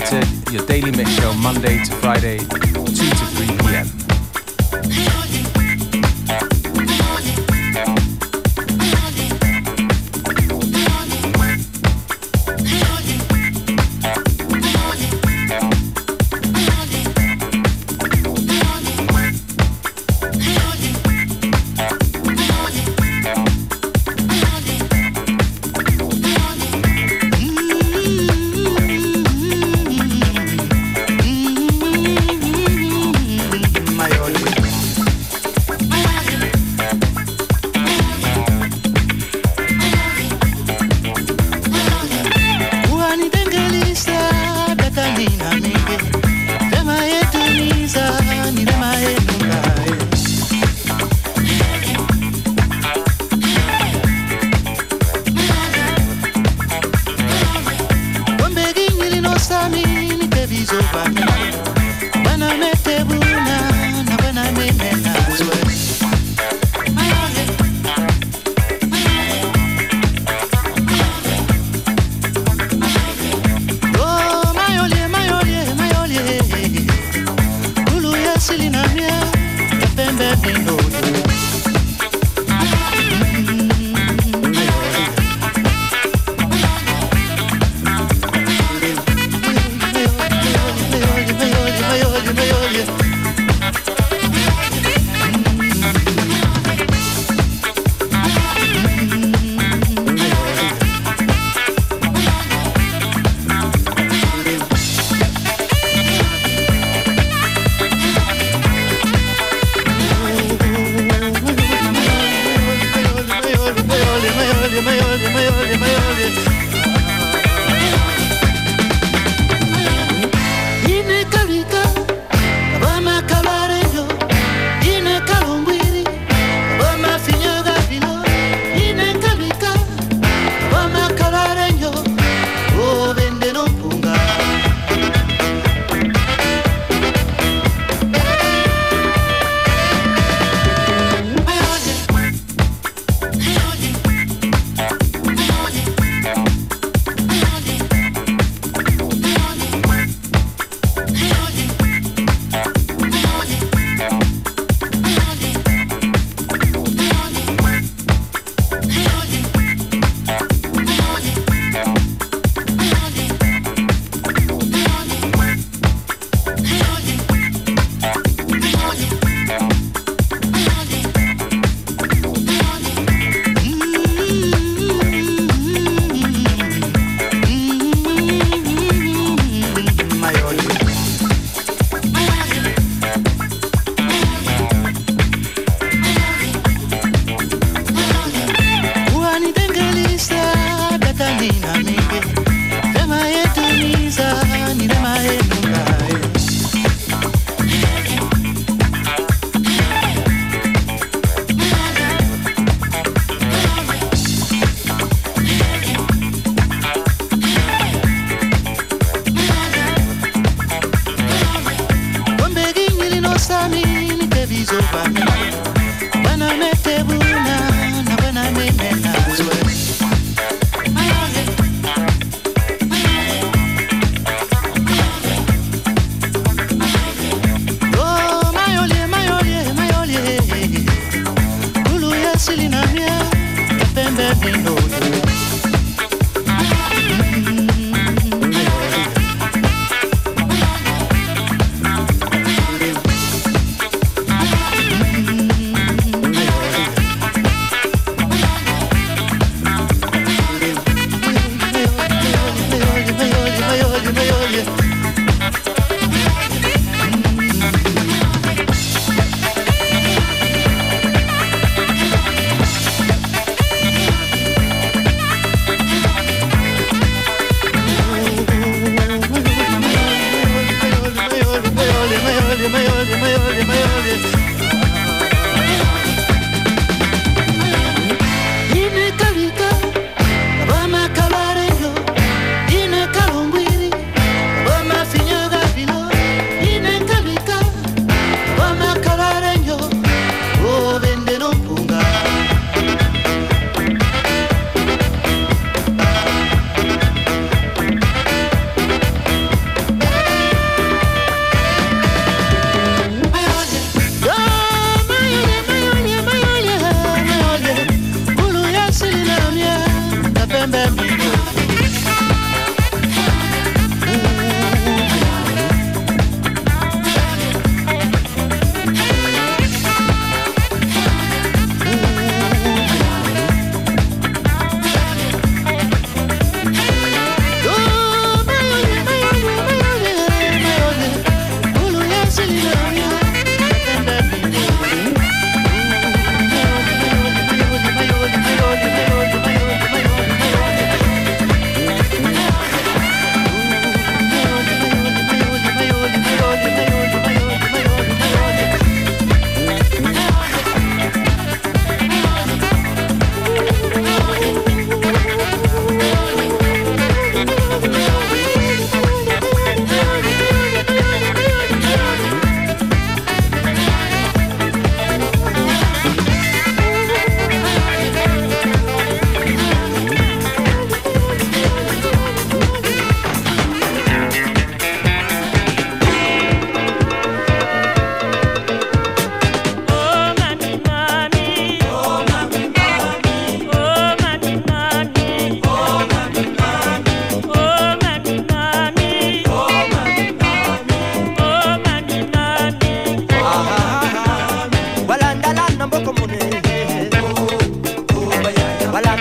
Your daily mix show Monday to Friday,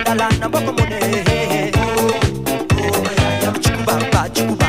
la la na boko mune. Oh, oh, oh, yeah.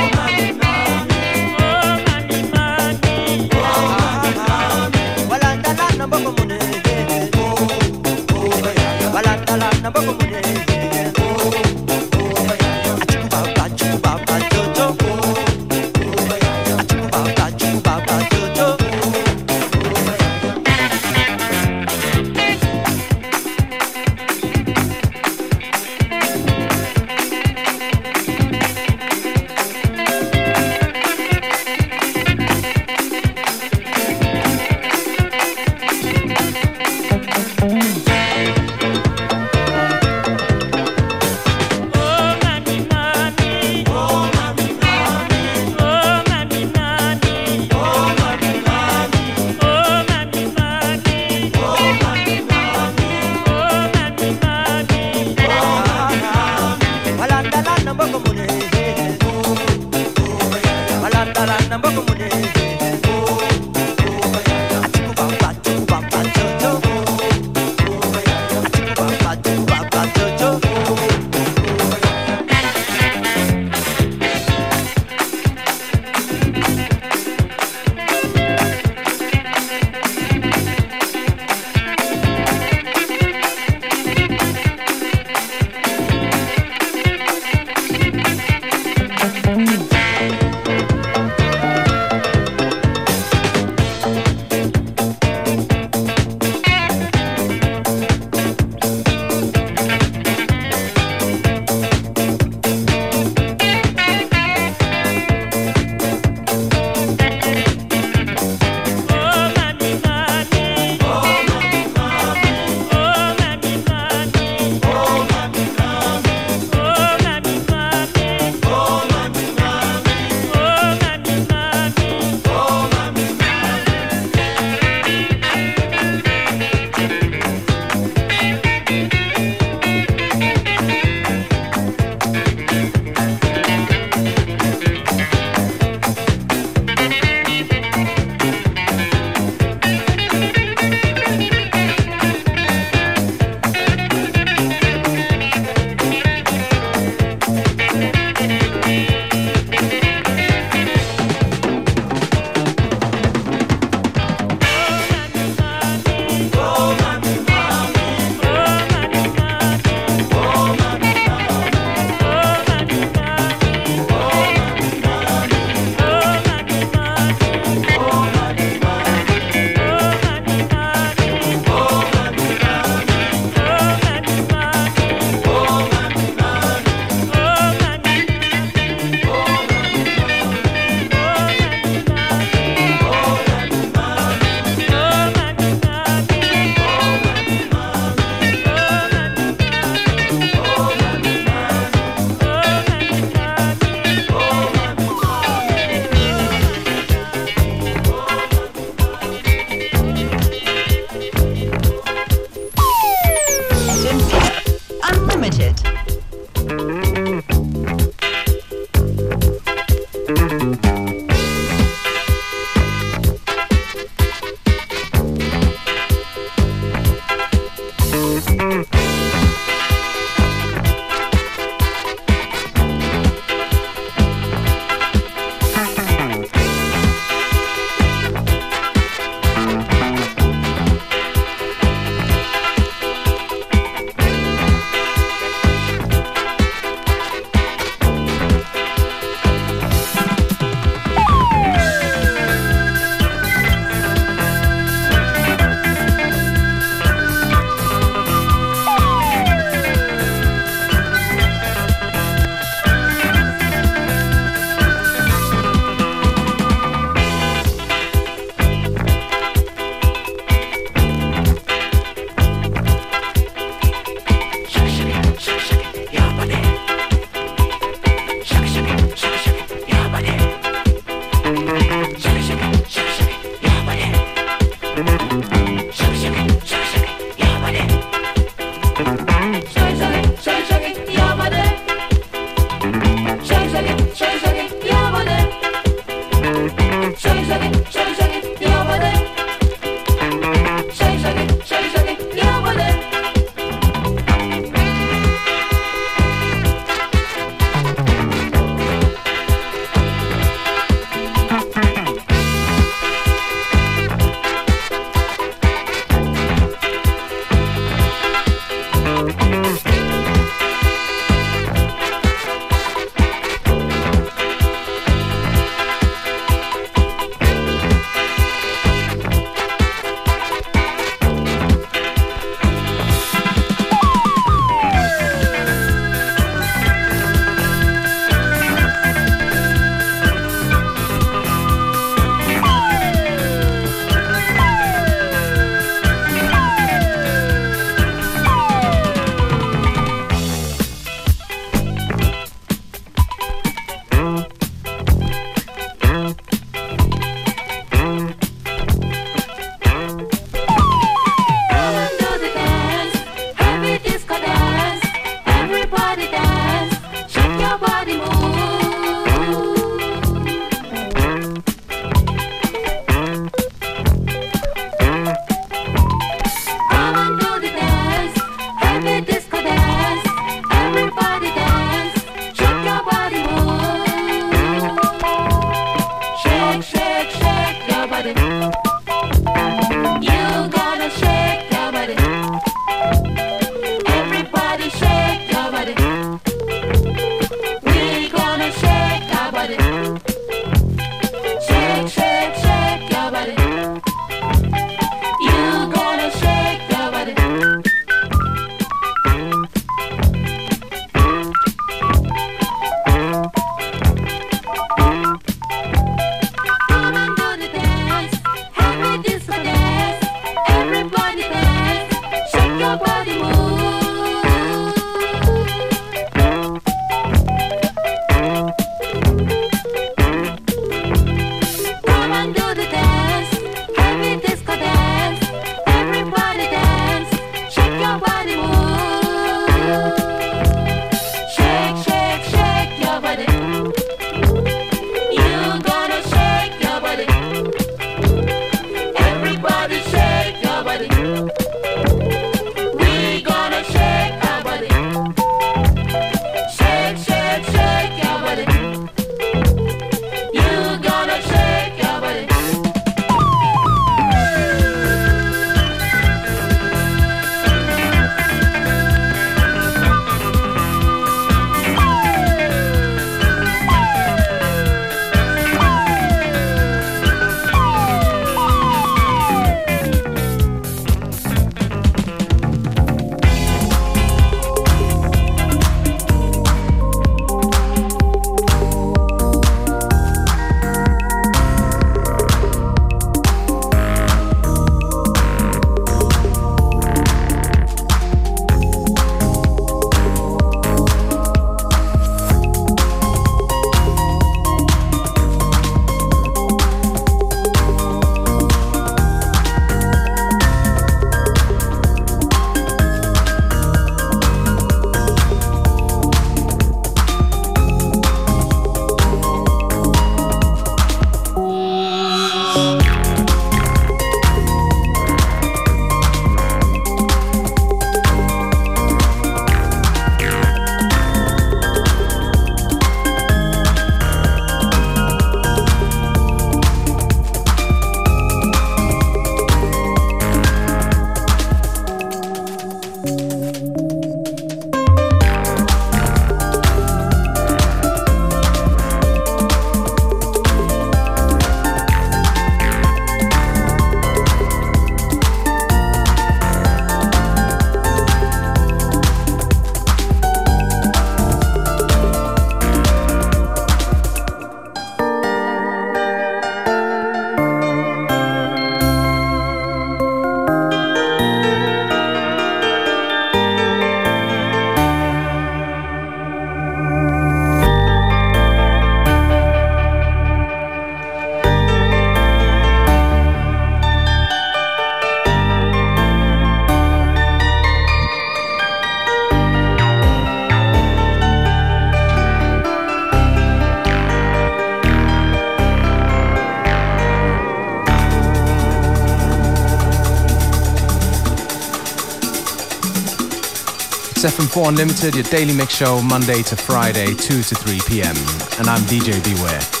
It's FM4 Unlimited, your daily mix show, Monday to Friday, 2 to 3 p.m. And I'm DJ Beware.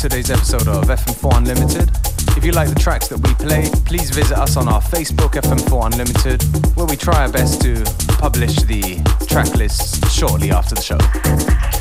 Today's episode of FM4 Unlimited. If you like the tracks that we play, please visit us on our Facebook FM4 Unlimited, where we try our best to publish the track lists shortly after the show.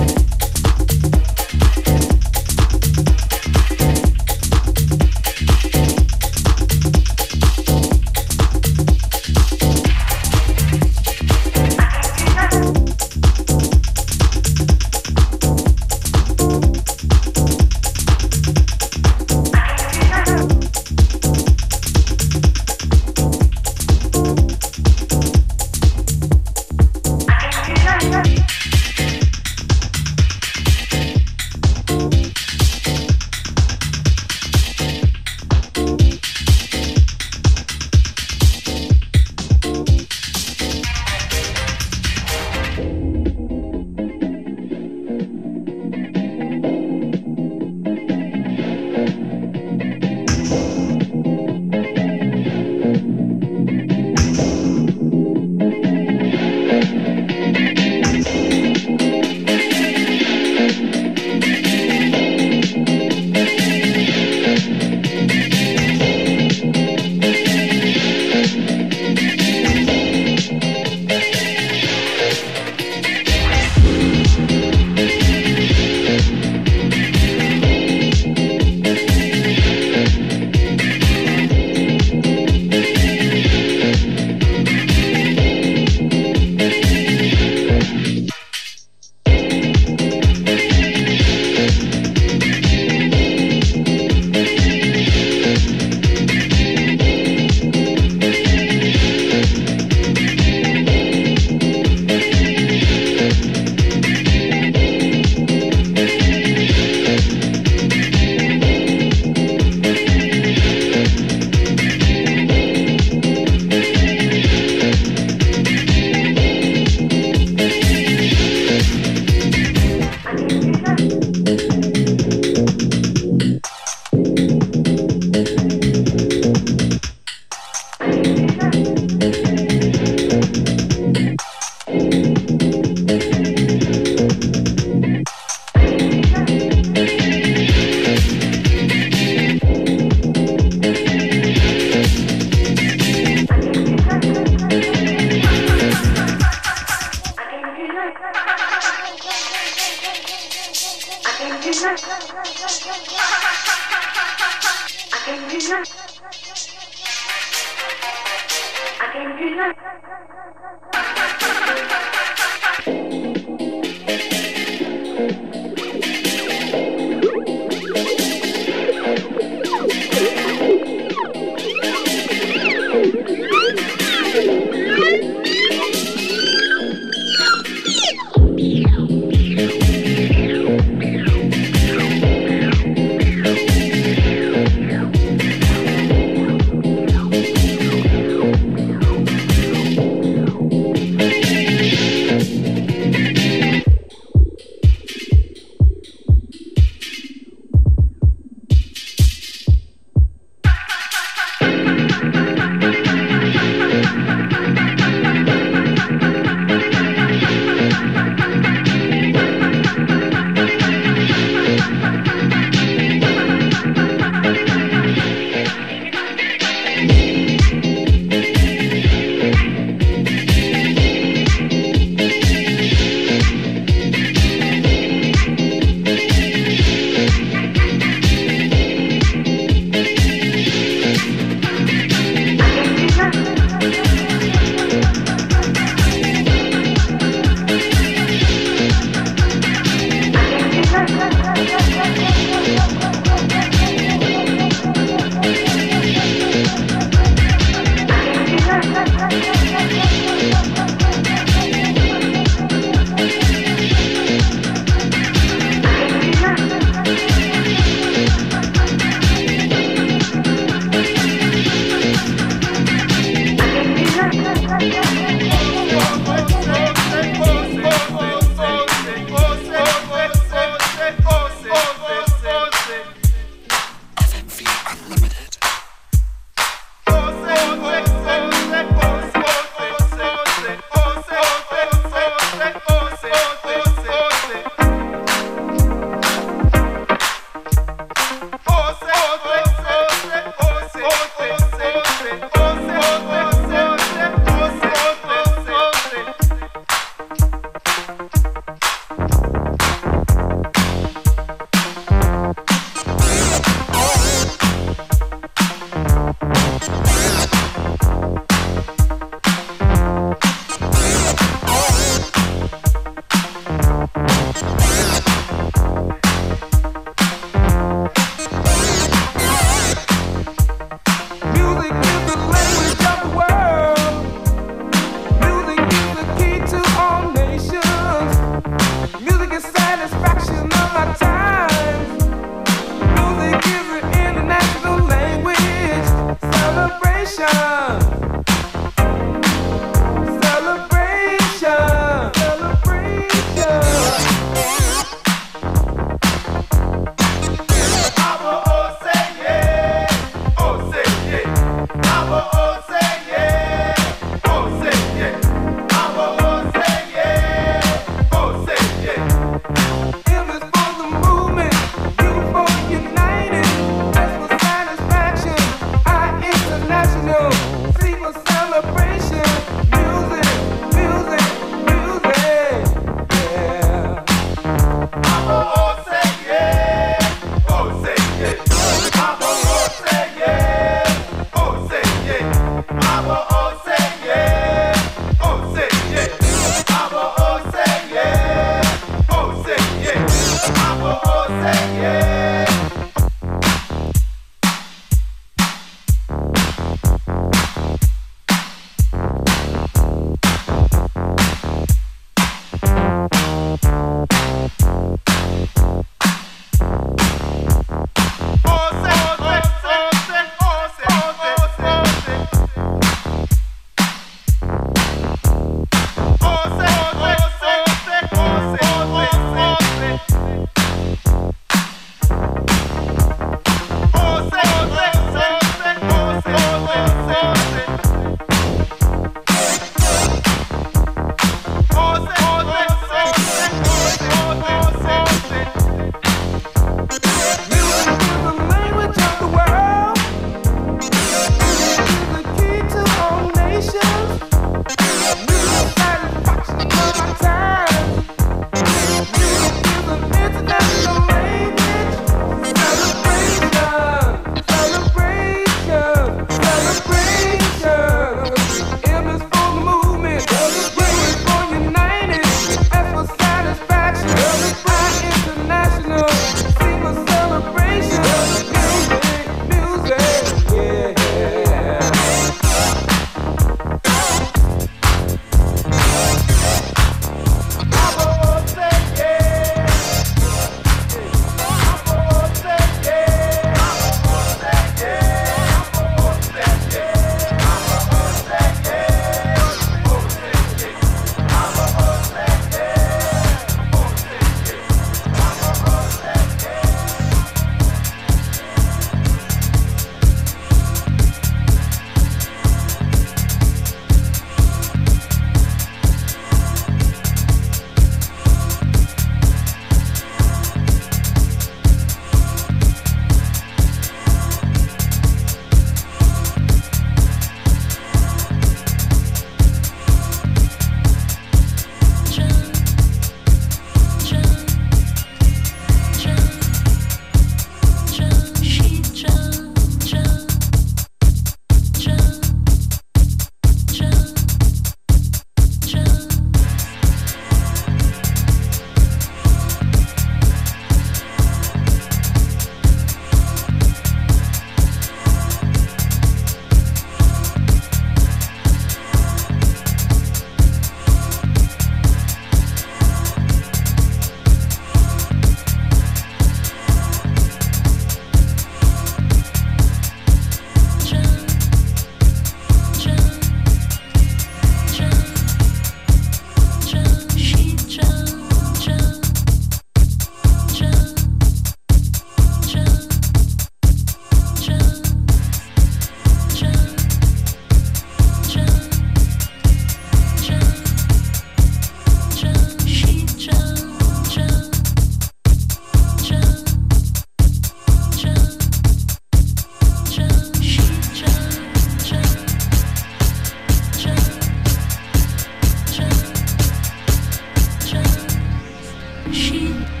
She.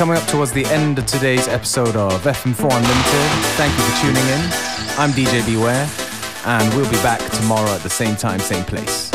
Coming up towards the end of today's episode of FM4 Unlimited. Thank you for tuning in. I'm DJ Beware, and we'll be back tomorrow at the same time, same place.